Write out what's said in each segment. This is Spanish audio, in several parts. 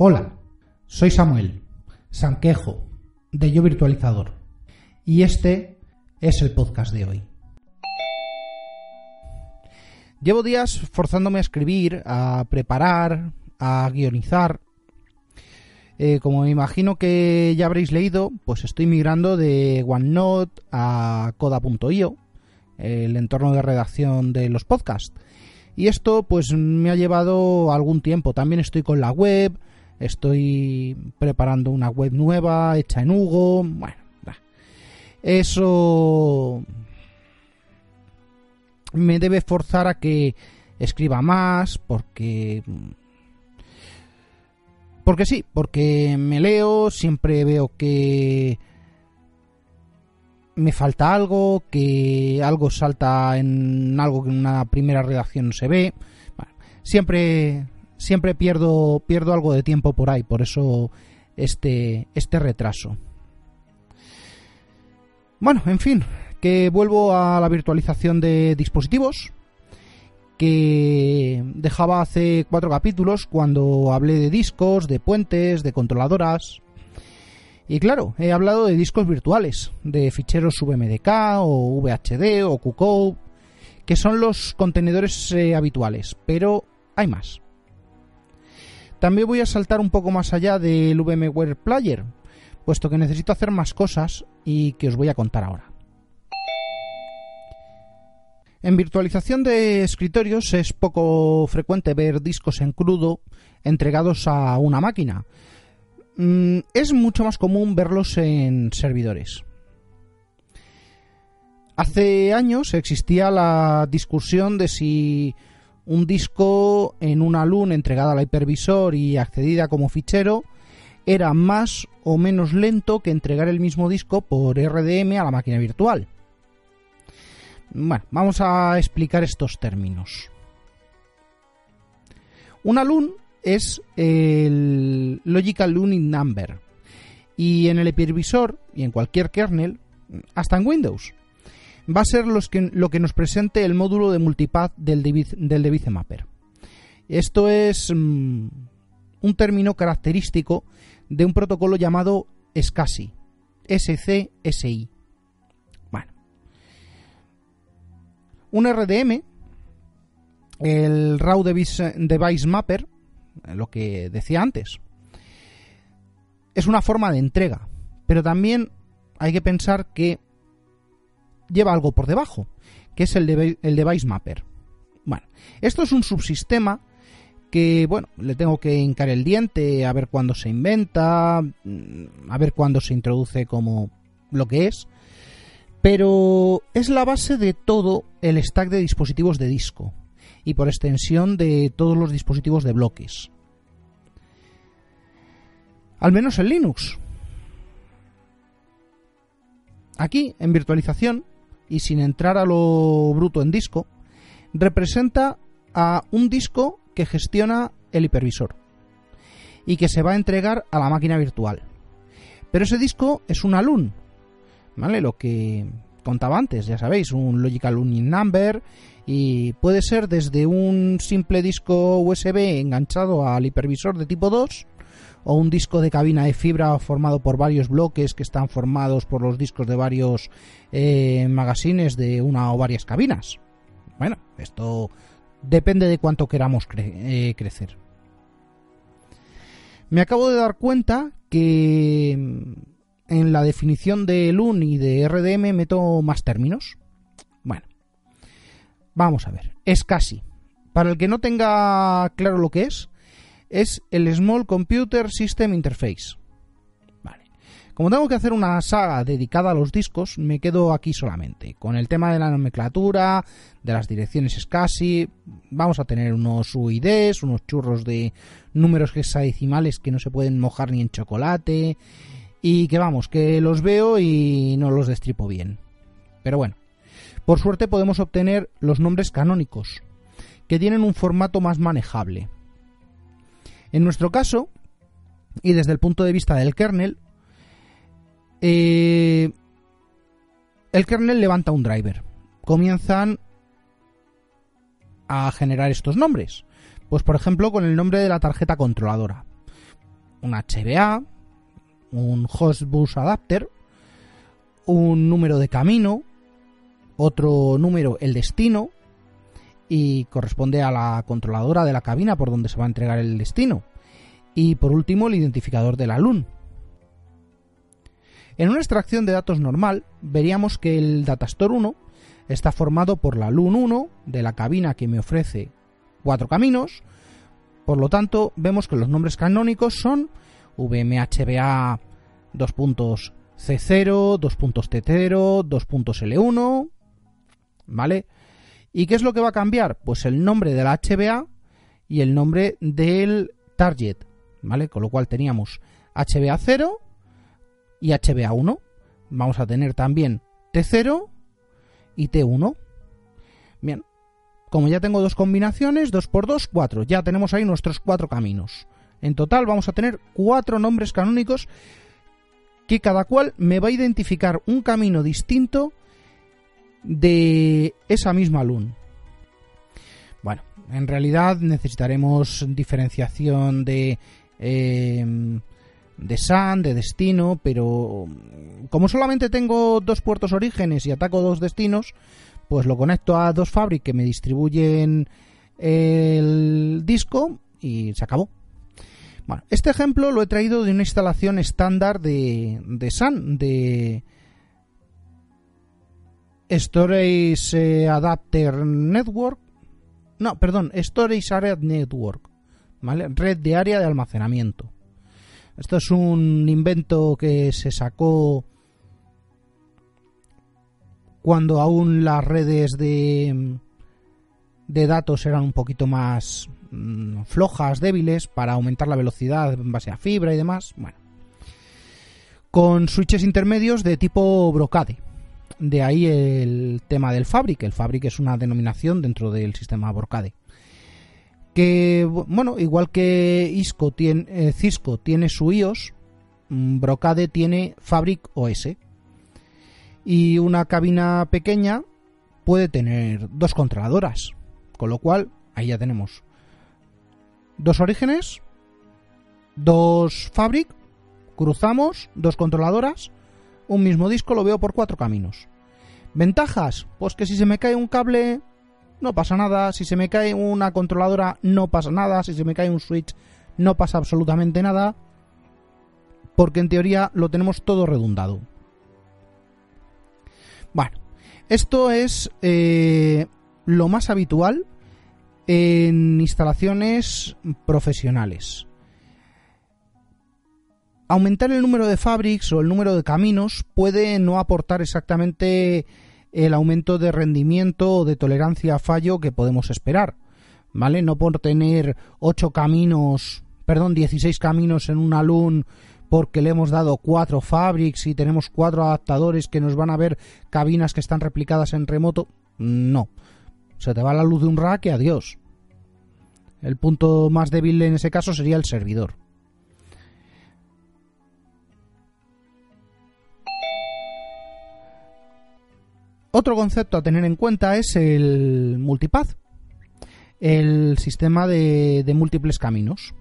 Hola, soy Samuel Sanquejo, de Yo Virtualizador. Y este es el podcast de hoy. Llevo días forzándome a escribir, a preparar, a guionizar. Eh, como me imagino que ya habréis leído, pues estoy migrando de OneNote a Coda.io, el entorno de redacción de los podcasts. Y esto pues me ha llevado algún tiempo. También estoy con la web, Estoy preparando una web nueva hecha en Hugo. Bueno, eso me debe forzar a que escriba más porque porque sí, porque me leo, siempre veo que me falta algo, que algo salta en algo que en una primera redacción se ve. siempre siempre pierdo, pierdo algo de tiempo por ahí, por eso este, este retraso. Bueno, en fin, que vuelvo a la virtualización de dispositivos, que dejaba hace cuatro capítulos cuando hablé de discos, de puentes, de controladoras. Y claro, he hablado de discos virtuales, de ficheros VMDK o VHD o QCODE, que son los contenedores eh, habituales, pero hay más. También voy a saltar un poco más allá del VMware Player, puesto que necesito hacer más cosas y que os voy a contar ahora. En virtualización de escritorios es poco frecuente ver discos en crudo entregados a una máquina. Mm, es mucho más común verlos en servidores. Hace años existía la discusión de si un disco en una LUN entregada al hipervisor y accedida como fichero era más o menos lento que entregar el mismo disco por RDM a la máquina virtual. Bueno, vamos a explicar estos términos. Una LUN es el Logical Luning Number y en el hipervisor y en cualquier kernel, hasta en Windows, va a ser lo que nos presente el módulo de multipath del, del Mapper. Esto es mm, un término característico de un protocolo llamado SCSI. SCSI. Bueno. Un RDM, el Raw Device, Device Mapper, lo que decía antes, es una forma de entrega, pero también hay que pensar que lleva algo por debajo, que es el, el device mapper. Bueno, esto es un subsistema que, bueno, le tengo que hincar el diente a ver cuándo se inventa, mm, a ver cuándo se introduce como lo que es, pero es la base de todo el stack de dispositivos de disco y por extensión de todos los dispositivos de bloques. Al menos en Linux. Aquí, en virtualización, y sin entrar a lo bruto en disco, representa a un disco que gestiona el hipervisor y que se va a entregar a la máquina virtual. Pero ese disco es un LUN, ¿vale? Lo que contaba antes, ya sabéis, un Logical Union Number y puede ser desde un simple disco USB enganchado al hipervisor de tipo 2 o un disco de cabina de fibra formado por varios bloques que están formados por los discos de varios eh, magazines de una o varias cabinas. Bueno, esto depende de cuánto queramos eh, crecer. Me acabo de dar cuenta que mm, en la definición de LUN y de RDM meto más términos. Bueno, vamos a ver. Es casi. Para el que no tenga claro lo que es, es el Small Computer System Interface. Como tengo que hacer una saga dedicada a los discos, me quedo aquí solamente. Con el tema de la nomenclatura, de las direcciones SCSI, vamos a tener unos UIDs, unos churros de números hexadecimales que no se pueden mojar ni en chocolate. Y que vamos, que los veo y no los destripo bien. Pero bueno, por suerte podemos obtener los nombres canónicos, que tienen un formato más manejable. En nuestro caso, y desde el punto de vista del kernel, eh, el kernel levanta un driver. Comienzan a generar estos nombres. Pues por ejemplo con el nombre de la tarjeta controladora. Un HBA, un host bus adapter, un número de camino, otro número el destino y corresponde a la controladora de la cabina por donde se va a entregar el destino. Y por último el identificador de la LUN, en una extracción de datos normal, veríamos que el Datastore 1 está formado por la LUN 1 de la cabina que me ofrece cuatro caminos. Por lo tanto, vemos que los nombres canónicos son VMHBA 2.C0, 2.T0, 2.L1, ¿vale? ¿Y qué es lo que va a cambiar? Pues el nombre de la HBA y el nombre del target, ¿vale? Con lo cual teníamos HBA 0 y HBA1. Vamos a tener también T0 y T1. Bien, como ya tengo dos combinaciones, 2 por 2, 4. Ya tenemos ahí nuestros cuatro caminos. En total vamos a tener cuatro nombres canónicos que cada cual me va a identificar un camino distinto de esa misma LUN. Bueno, en realidad necesitaremos diferenciación de eh, de SAN, de destino, pero como solamente tengo dos puertos orígenes y ataco dos destinos, pues lo conecto a dos Fabric que me distribuyen el disco y se acabó. Bueno, este ejemplo lo he traído de una instalación estándar de, de SAN, de Storage eh, Adapter Network. No, perdón, Storage Area Network. ¿Vale? Red de área de almacenamiento. Esto es un invento que se sacó cuando aún las redes de, de datos eran un poquito más mm, flojas, débiles, para aumentar la velocidad en base a fibra y demás. Bueno, con switches intermedios de tipo brocade. De ahí el tema del Fabric. El Fabric es una denominación dentro del sistema brocade que bueno, igual que Isco tiene, eh, Cisco tiene su iOS, mm, Brocade tiene Fabric OS. Y una cabina pequeña puede tener dos controladoras, con lo cual ahí ya tenemos dos orígenes, dos Fabric, cruzamos dos controladoras, un mismo disco lo veo por cuatro caminos. Ventajas, pues que si se me cae un cable no pasa nada. Si se me cae una controladora, no pasa nada. Si se me cae un switch, no pasa absolutamente nada. Porque en teoría lo tenemos todo redundado. Bueno, esto es eh, lo más habitual en instalaciones profesionales. Aumentar el número de fabrics o el número de caminos puede no aportar exactamente el aumento de rendimiento o de tolerancia a fallo que podemos esperar. ¿Vale? No por tener 8 caminos, perdón, 16 caminos en un alun porque le hemos dado cuatro fabrics y tenemos cuatro adaptadores que nos van a ver cabinas que están replicadas en remoto. No. Se te va la luz de un rack y adiós. El punto más débil en ese caso sería el servidor. Otro concepto a tener en cuenta es el multipath, el sistema de, múltiples caminos.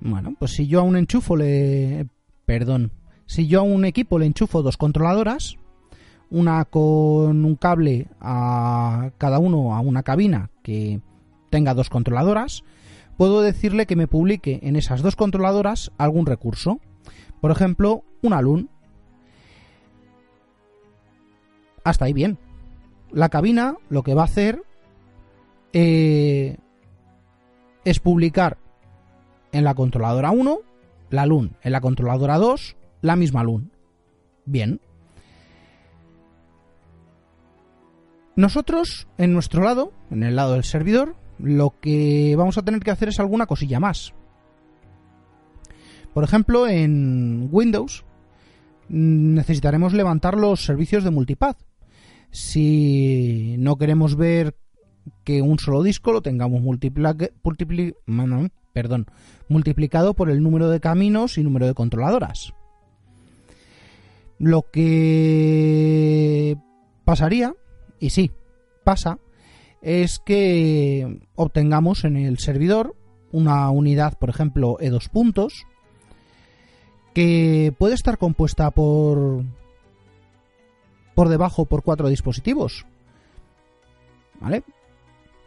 Bueno, pues si yo a un enchufo. Perdón. Si yo a un equipo le enchufo dos controladoras, una con un cable a cada uno a una cabina que tenga dos controladoras, puedo decirle que me publique en esas dos controladoras algún recurso. Por ejemplo, un alun hasta ahí bien. La cabina lo que va a hacer eh, es publicar en la controladora 1 la LUN. En la controladora 2, la misma LUN. Bien. Nosotros, en nuestro lado, en el lado del servidor, lo que vamos a tener que hacer es alguna cosilla más. Por ejemplo, en Windows necesitaremos levantar los servicios de multipath. Si no queremos ver que un solo disco lo tengamos multiplicado por el número de caminos y número de controladoras. Lo que pasaría, y sí, pasa, es que obtengamos en el servidor una unidad, por ejemplo, E2 puntos, que puede estar compuesta por por debajo por cuatro dispositivos. ¿Vale?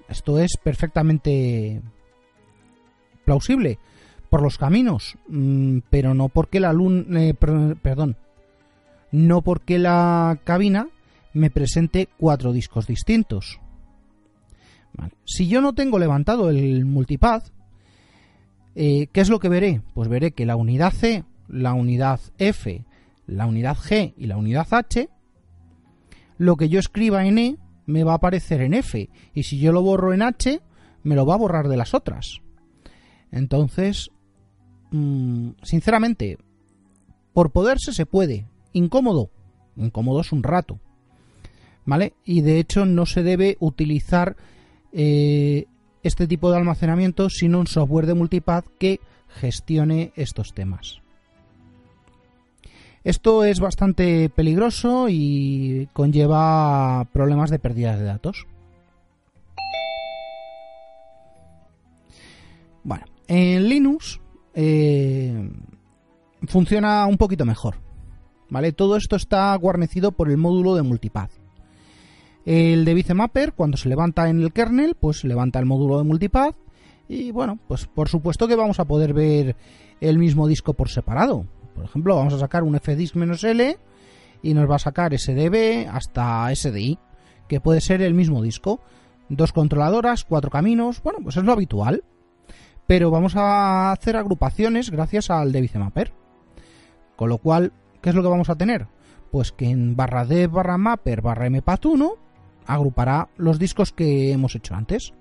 Esto es perfectamente plausible por los caminos, mm, pero no porque la luna, eh, perdón, no porque la cabina me presente cuatro discos distintos. Si yo no tengo levantado el multipath, eh, ¿qué es lo que veré? Pues veré que la unidad C, la unidad F, la unidad G y la unidad H, lo que yo escriba en E me va a aparecer en F, y si yo lo borro en H, me lo va a borrar de las otras. Entonces, mm, sinceramente, por poderse se puede. Incómodo. Incómodo es un rato. ¿Vale? Y de hecho no se debe utilizar eh, este tipo de almacenamiento sino un software de multipath que gestione estos temas. Esto es bastante peligroso y conlleva problemas de pérdida de datos. Bueno, en Linux eh, funciona un poquito mejor. ¿Vale? Todo esto está guarnecido por el módulo de multipath. El de Mapper, cuando se levanta en el kernel, pues levanta el módulo de multipath. Y bueno, pues por supuesto que vamos a poder ver el mismo disco por separado. Por ejemplo, vamos a sacar un fdisk-l y nos va a sacar SDB hasta SDI, que puede ser el mismo disco. Dos controladoras, cuatro caminos, bueno, pues es lo habitual. Pero vamos a hacer agrupaciones gracias al de Mapper. Con lo cual, ¿qué es lo que vamos a tener? Pues que en barra d barra mapper barra mpath1 agrupará los discos que hemos hecho antes.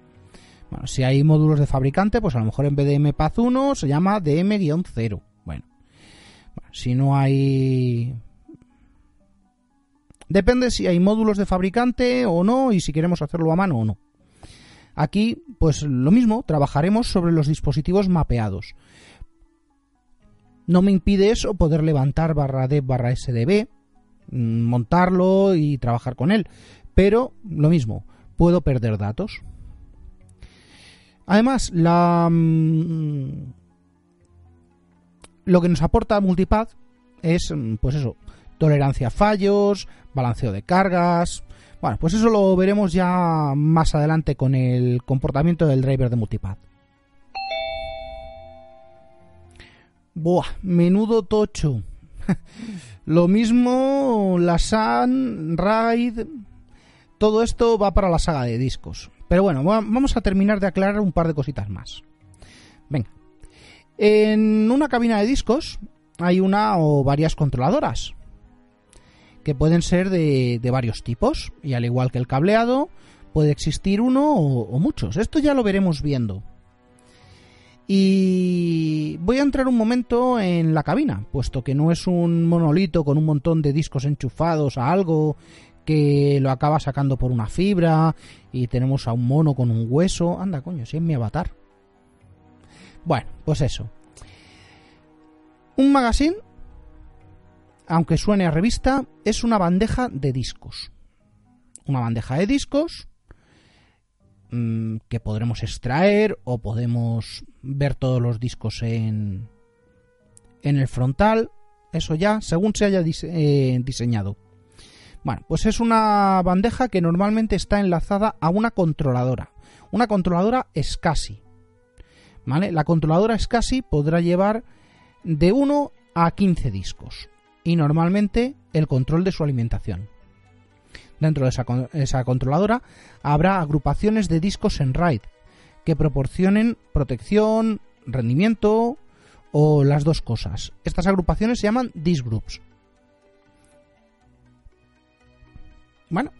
Bueno, si hay módulos de fabricante, pues a lo mejor en vez de mpath1 se llama dm-0. Si no hay... Depende si hay módulos de fabricante o no y si queremos hacerlo a mano o no. Aquí, pues lo mismo, trabajaremos sobre los dispositivos mapeados. No me impide eso poder levantar barra D barra SDB, mm, montarlo y trabajar con él. Pero lo mismo, puedo perder datos. Además, la, mm, lo que nos aporta Multipath es, mm, pues eso, tolerancia a fallos, balanceo de cargas. Bueno, pues eso lo veremos ya más adelante con el comportamiento del driver de Multipath. Buah, menudo tocho. lo mismo la Sun, RAID, todo esto va para la saga de discos. Pero bueno, vamos a terminar de aclarar un par de cositas más. Venga. En una cabina de discos hay una o varias controladoras que pueden ser de, varios tipos y al igual que el cableado puede existir uno o, muchos. Esto ya lo veremos viendo. Y voy a entrar un momento en la cabina, puesto que no es un monolito con un montón de discos enchufados a algo que lo acaba sacando por una fibra y tenemos a un mono con un hueso. Anda, coño, si es mi avatar. Bueno, pues eso. Un magazine, aunque suene a revista, es una bandeja de discos. Una bandeja de discos mm, que podremos extraer o podemos ver todos los discos en, en el frontal. Eso ya, según se haya eh, diseñado. Bueno, pues es una bandeja que normalmente está enlazada a una controladora. Una controladora SCSI. La controladora SCSI podrá llevar de 1 a 15 discos y normalmente el control de su alimentación. Dentro de esa, esa controladora habrá agrupaciones de discos en RAID que proporcionen protección, rendimiento o las dos cosas. Estas agrupaciones se llaman disk groups. Bueno,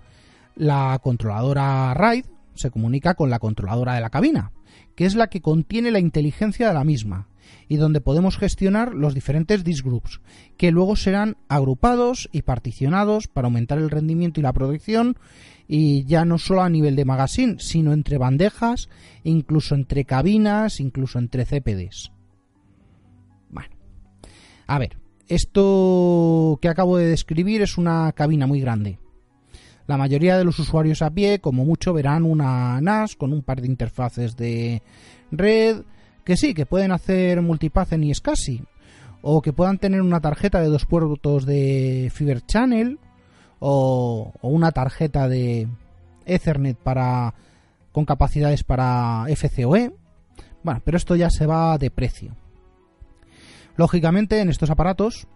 la controladora RAID se comunica con la controladora de la cabina, que es la que contiene la inteligencia de la misma y donde podemos gestionar los diferentes disk groups, que luego serán agrupados y particionados para aumentar el rendimiento y la producción y ya no solo a nivel de magazine, sino entre bandejas, incluso entre cabinas, incluso entre CPDs. Bueno, a ver, esto que acabo de describir es una cabina muy grande. La mayoría de los usuarios a pie, como mucho, verán una NAS con un par de interfaces de red, que sí, que pueden hacer multipath en SCSI, o que puedan tener una tarjeta de dos puertos de Fiber Channel, o, una tarjeta de Ethernet para con capacidades para FCOE. Bueno, pero esto ya se va de precio. Lógicamente, en estos aparatos,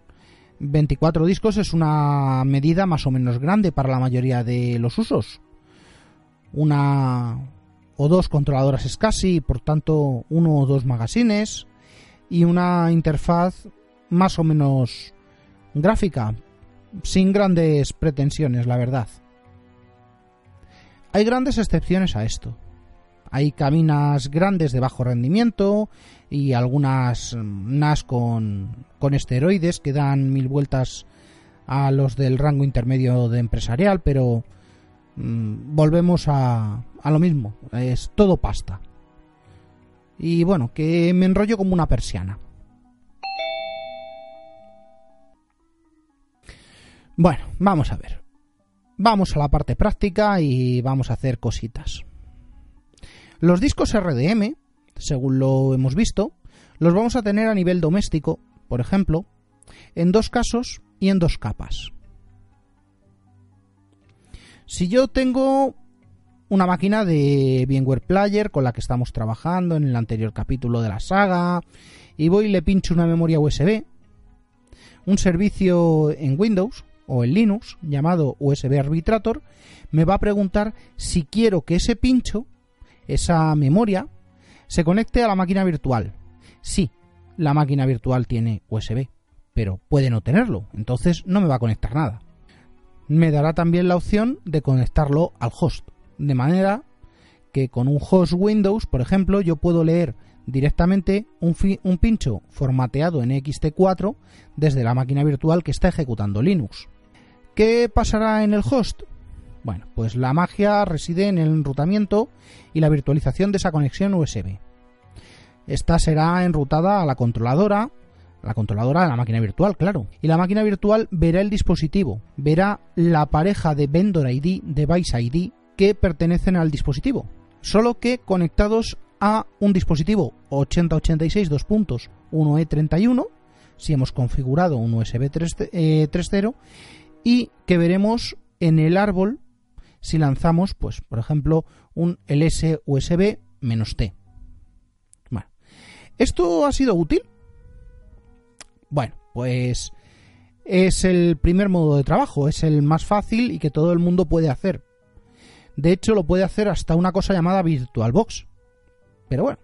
24 discos es una medida más o menos grande para la mayoría de los usos. Una o dos controladoras SCSI, por tanto, uno o dos magazines y una interfaz más o menos gráfica, sin grandes pretensiones, la verdad. Hay grandes excepciones a esto. Hay cabinas grandes de bajo rendimiento y algunas NAS con, con esteroides que dan mil vueltas a los del rango intermedio de empresarial, pero mm, volvemos a, a lo mismo, es todo pasta. Y bueno, que me enrollo como una persiana. Bueno, vamos a ver. Vamos a la parte práctica y vamos a hacer cositas. Los discos RDM, según lo hemos visto, los vamos a tener a nivel doméstico, por ejemplo, en dos casos y en dos capas. Si yo tengo una máquina de VMware Player con la que estamos trabajando en el anterior capítulo de la saga y voy y le pincho una memoria USB, un servicio en Windows o en Linux llamado USB Arbitrator me va a preguntar si quiero que ese pincho, esa memoria, se conecte a la máquina virtual. Sí, la máquina virtual tiene USB, pero puede no tenerlo, entonces no me va a conectar nada. Me dará también la opción de conectarlo al host, de manera que con un host Windows, por ejemplo, yo puedo leer directamente un, un pincho formateado en XT4 desde la máquina virtual que está ejecutando Linux. ¿Qué pasará en el host? Bueno, pues la magia reside en el enrutamiento y la virtualización de esa conexión USB. Esta será enrutada a la controladora, la controladora de la máquina virtual, claro. Y la máquina virtual verá el dispositivo, verá la pareja de vendor ID, device ID, que pertenecen al dispositivo. Solo que conectados a un dispositivo 8086 2.1E31, si hemos configurado un USB 3.0, y que veremos en el árbol si lanzamos, pues, por ejemplo, un ls USB "-t". Bueno, ¿esto ha sido útil? Bueno, pues es el primer modo de trabajo, es el más fácil y que todo el mundo puede hacer. De hecho, lo puede hacer hasta una cosa llamada VirtualBox. Pero bueno,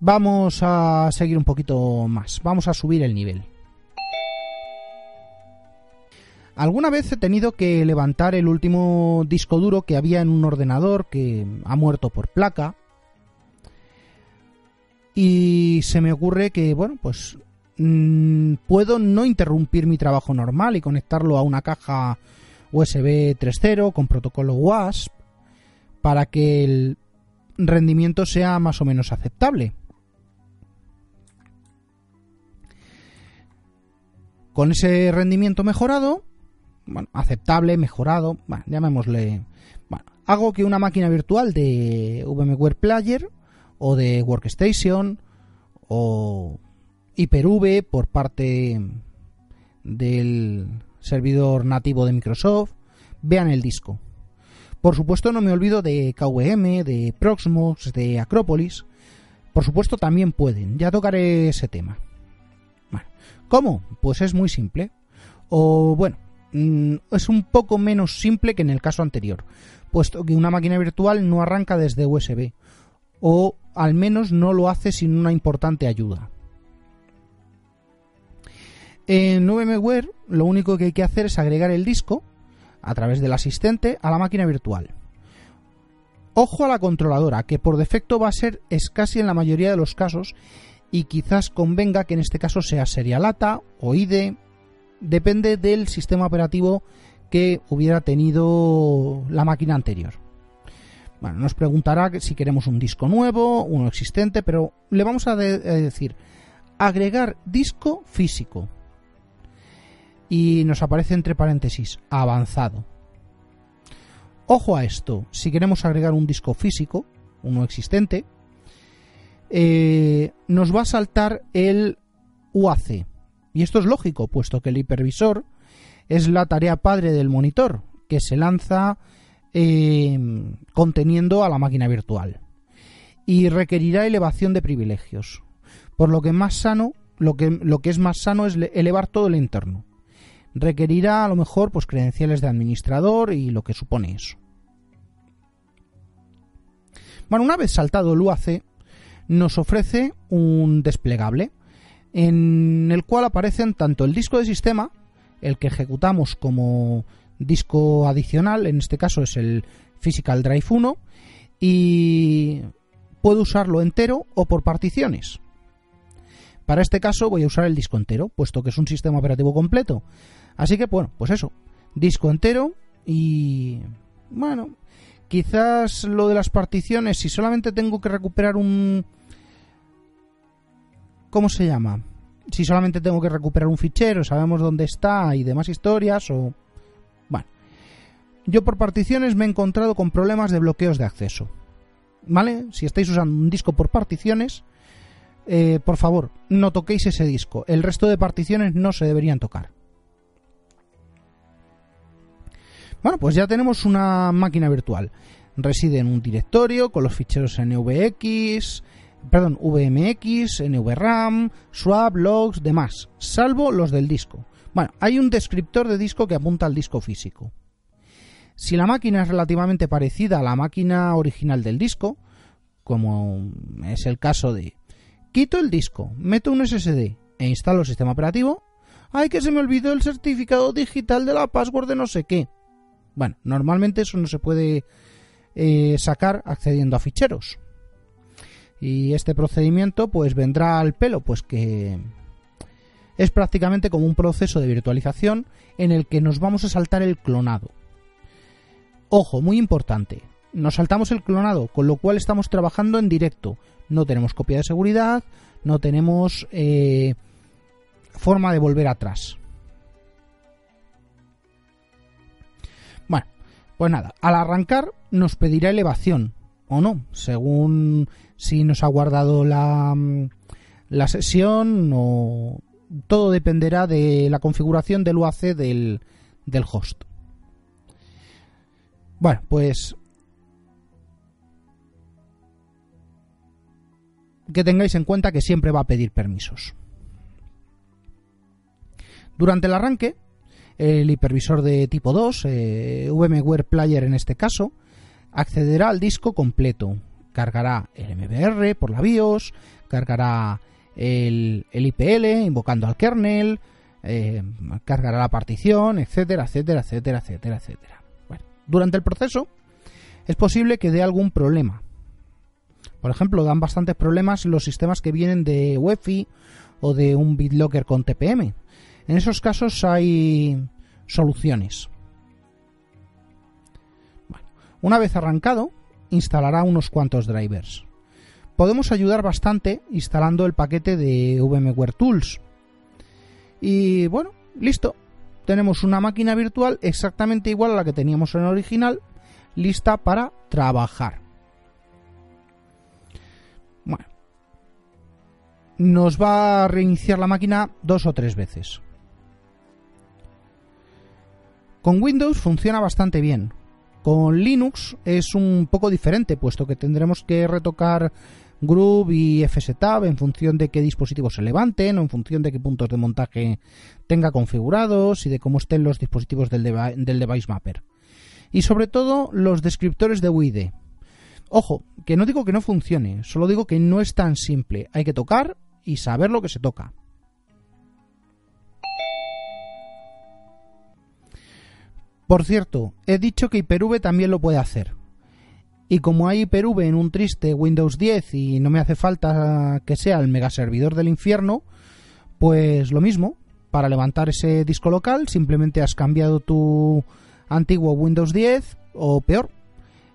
vamos a seguir un poquito más, vamos a subir el nivel. Alguna vez he tenido que levantar el último disco duro que había en un ordenador que ha muerto por placa. Y se me ocurre que, bueno, pues mm, puedo no interrumpir mi trabajo normal y conectarlo a una caja USB 3.0 con protocolo WASP para que el rendimiento sea más o menos aceptable. Con ese rendimiento mejorado, bueno, aceptable, mejorado, bueno, llamémosle. Bueno, hago que una máquina virtual de VMware Player o de Workstation o Hyper-V por parte del servidor nativo de Microsoft vean el disco. Por supuesto no me olvido de KVM, de Proxmox, de Acropolis. Por supuesto también pueden, ya tocaré ese tema. ¿cómo? Pues es muy simple. O bueno, es un poco menos simple que en el caso anterior, puesto que una máquina virtual no arranca desde USB, o al menos no lo hace sin una importante ayuda. En VMware lo único que hay que hacer es agregar el disco a través del asistente a la máquina virtual. Ojo a la controladora, que por defecto va a ser escasi en la mayoría de los casos y quizás convenga que en este caso sea Serialata o IDE, depende del sistema operativo que hubiera tenido la máquina anterior. Bueno, nos preguntará si queremos un disco nuevo, uno existente, pero le vamos a, decir agregar disco físico. Y nos aparece entre paréntesis avanzado. Ojo a esto, si queremos agregar un disco físico, uno existente, eh, nos va a saltar el UAC. Y esto es lógico, puesto que el hipervisor es la tarea padre del monitor, que se lanza eh, conteniendo a la máquina virtual. Y requerirá elevación de privilegios. Por lo que más sano, lo que, lo que es más sano es elevar todo el entorno. Requerirá a lo mejor pues credenciales de administrador y lo que supone eso. Bueno, una vez saltado el UAC, nos ofrece un desplegable en el cual aparecen tanto el disco de sistema, el que ejecutamos como disco adicional, en este caso es el Physical Drive 1, y puedo usarlo entero o por particiones. Para este caso voy a usar el disco entero, puesto que es un sistema operativo completo. Así que bueno, pues eso, disco entero y bueno, quizás lo de las particiones, si solamente tengo que recuperar un... ¿Cómo se llama? Si solamente tengo que recuperar un fichero, sabemos dónde está y demás historias o... Yo por particiones me he encontrado con problemas de bloqueos de acceso. ¿Vale? Si estáis usando un disco por particiones, eh, por favor, no toquéis ese disco. El resto de particiones no se deberían tocar. Bueno, pues ya tenemos una máquina virtual. Reside en un directorio con los ficheros NVX, perdón, VMX, NVRAM, swap, logs, demás, salvo los del disco. Bueno, hay un descriptor de disco que apunta al disco físico. Si la máquina es relativamente parecida a la máquina original del disco, como es el caso de quito el disco, meto un SSD e instalo el sistema operativo, ¡ay que se me olvidó el certificado digital de la password de no sé qué! Bueno, normalmente eso no se puede eh, sacar accediendo a ficheros. Y este procedimiento pues vendrá al pelo, pues que es prácticamente como un proceso de virtualización en el que nos vamos a saltar el clonado. Ojo, muy importante. Nos saltamos el clonado, con lo cual estamos trabajando en directo. No tenemos copia de seguridad, no tenemos eh, forma de volver atrás. Bueno, pues nada, al arrancar nos pedirá elevación o no, según si nos ha guardado la, mm, la sesión o todo dependerá de la configuración del UAC del, del host. Bueno, pues que tengáis en cuenta que siempre va a pedir permisos. Durante el arranque, el hipervisor de tipo 2, eh, VMware Player en este caso, accederá al disco completo. Cargará el MBR por la BIOS, cargará el, IPL invocando al kernel, eh, cargará la partición, etcétera, etcétera, etcétera, etcétera, etcétera. Durante el proceso es posible que dé algún problema. Por ejemplo, dan bastantes problemas los sistemas que vienen de UEFI o de un BitLocker con TPM. En esos casos hay soluciones. una vez arrancado, instalará unos cuantos drivers. Podemos ayudar bastante instalando el paquete de VMware Tools. Y bueno, listo tenemos una máquina virtual exactamente igual a la que teníamos en el original, lista para trabajar. Bueno, nos va a reiniciar la máquina dos o tres veces. Con Windows funciona bastante bien. Con Linux es un poco diferente, puesto que tendremos que retocar Groove y FSTab en función de qué dispositivos se levanten o en función de qué puntos de montaje tenga configurados y de cómo estén los dispositivos del, del device mapper. Y sobre todo los descriptores de WID. Ojo, que no digo que no funcione, solo digo que no es tan simple. Hay que tocar y saber lo que se toca. Por cierto, he dicho que Hyper-V también lo puede hacer. Y como hay Hyper-V en un triste Windows 10 y no me hace falta que sea el megaservidor del infierno, pues lo mismo, para levantar ese disco local simplemente has cambiado tu antiguo Windows 10 o peor,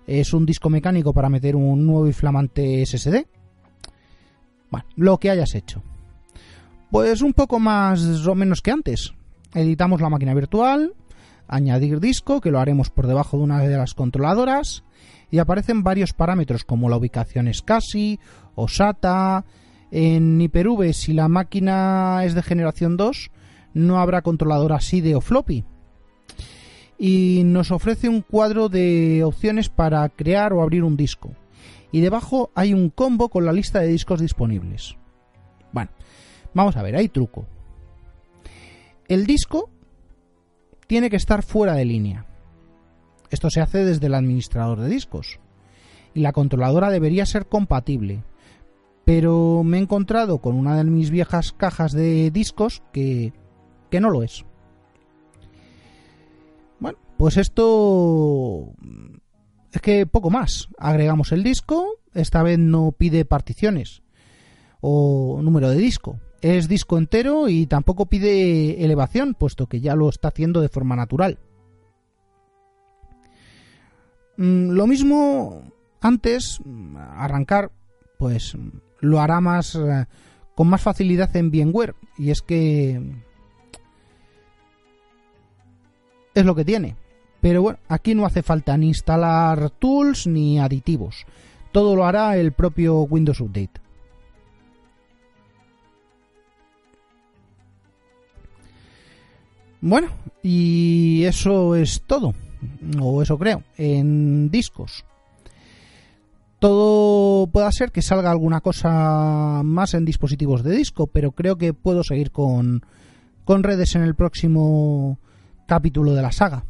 es un disco mecánico para meter un nuevo y flamante SSD. Bueno, lo que hayas hecho. Pues un poco más o menos que antes. Editamos la máquina virtual, añadir disco, que lo haremos por debajo de una de las controladoras, y aparecen varios parámetros como la ubicación SCSI o SATA. En Hyper-V, si la máquina es de generación 2, no habrá controladora SIDE o floppy. Y nos ofrece un cuadro de opciones para crear o abrir un disco. Y debajo hay un combo con la lista de discos disponibles. Bueno, vamos a ver, hay truco. El disco tiene que estar fuera de línea. Esto se hace desde el administrador de discos. Y la controladora debería ser compatible. Pero me he encontrado con una de mis viejas cajas de discos que, que no lo es. Bueno, pues esto es que poco más. Agregamos el disco, esta vez no pide particiones o número de disco. Es disco entero y tampoco pide elevación, puesto que ya lo está haciendo de forma natural. Mm, lo mismo antes, arrancar, pues lo hará más eh, con más facilidad en VMware. Y es que es lo que tiene. Pero bueno, aquí no hace falta ni instalar tools ni aditivos. Todo lo hará el propio Windows Update. Bueno, y eso es todo. O eso creo. En discos. Todo puede ser que salga alguna cosa más en dispositivos de disco, pero creo que puedo seguir con, con redes en el próximo capítulo de la saga.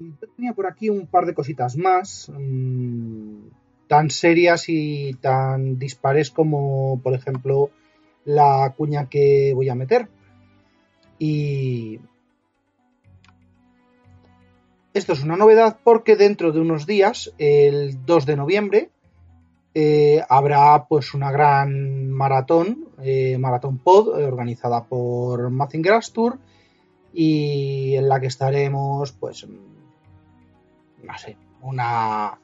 Yo tenía por aquí un par de cositas más, mmm, tan serias y tan dispares como, por ejemplo, la cuña que voy a meter. Y esto es una novedad porque dentro de unos días, el 2 de noviembre, eh, habrá pues una gran maratón, eh, maratón pod, eh, organizada por Mazinger Tour y en la que estaremos pues no sé, una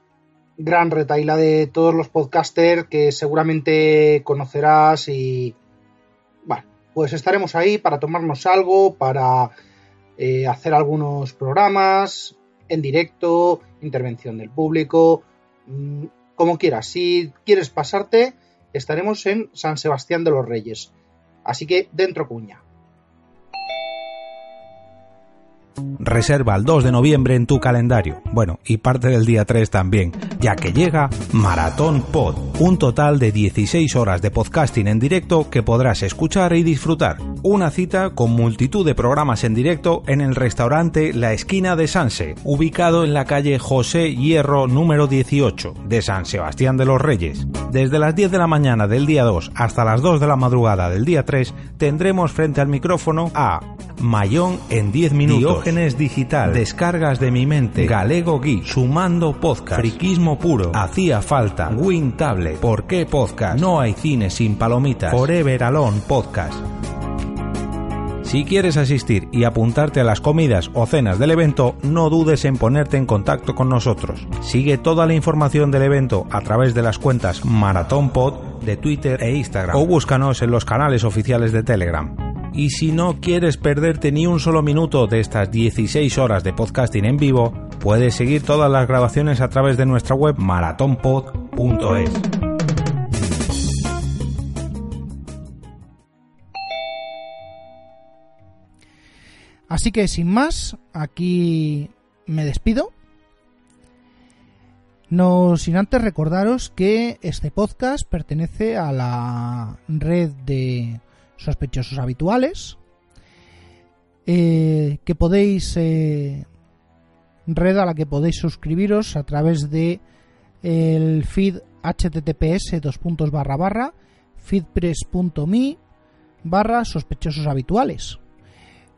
gran retaila de todos los podcasters que seguramente conocerás y bueno, pues estaremos ahí para tomarnos algo, para eh, hacer algunos programas, en directo, intervención del público, mm, como quieras. Si quieres pasarte, estaremos en San Sebastián de los Reyes. Así que dentro cuña. Reserva el 2 de noviembre en tu calendario. Bueno, y parte del día 3 también, ya que llega Maratón Pod, un total de 16 horas de podcasting en directo que podrás escuchar y disfrutar. Una cita con multitud de programas en directo en el restaurante La Esquina de Sanse, ubicado en la calle José Hierro número 18 de San Sebastián de los Reyes. Desde las 10 de la mañana del día 2 hasta las 2 de la madrugada del día 3 tendremos frente al micrófono a Mayón en 10 minutos, Diógenes Digital, Descargas de mi mente, Galego Geek, Sumando Podcast, Friquismo Puro, Hacía Falta, Win Tablet, ¿Por qué Podcast? No hay cine sin palomitas, Forever Alone Podcast. Si quieres asistir y apuntarte a las comidas o cenas del evento, no dudes en ponerte en contacto con nosotros. Sigue toda la información del evento a través de las cuentas Maratón Pod de Twitter e Instagram. O búscanos en los canales oficiales de Telegram. Y si no quieres perderte ni un solo minuto de estas 16 horas de podcasting en vivo, puedes seguir todas las grabaciones a través de nuestra web maratonpod.es. Así que sin más, aquí me despido. No sin antes recordaros que este podcast pertenece a la red de sospechosos habituales, eh, que podéis eh, red a la que podéis suscribiros a través de el feed https dos puntos barra barra feedpress.me barra sospechosos habituales.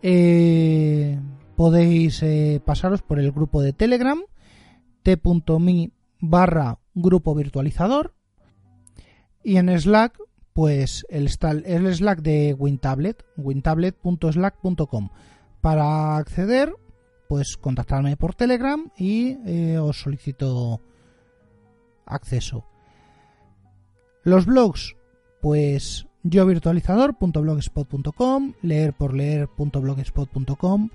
Eh, podéis pasaros por el grupo de Telegram t.me barra grupo virtualizador y en Slack pues el, el Slack de WinTablet wintablet.slack.com para acceder pues contactarme por Telegram y eh, os solicito acceso. Los blogs pues yo virtualizador.blogspot.com, leer por leer.blogspot.com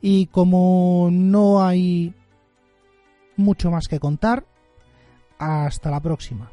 y como no hay mucho más que contar, hasta la próxima.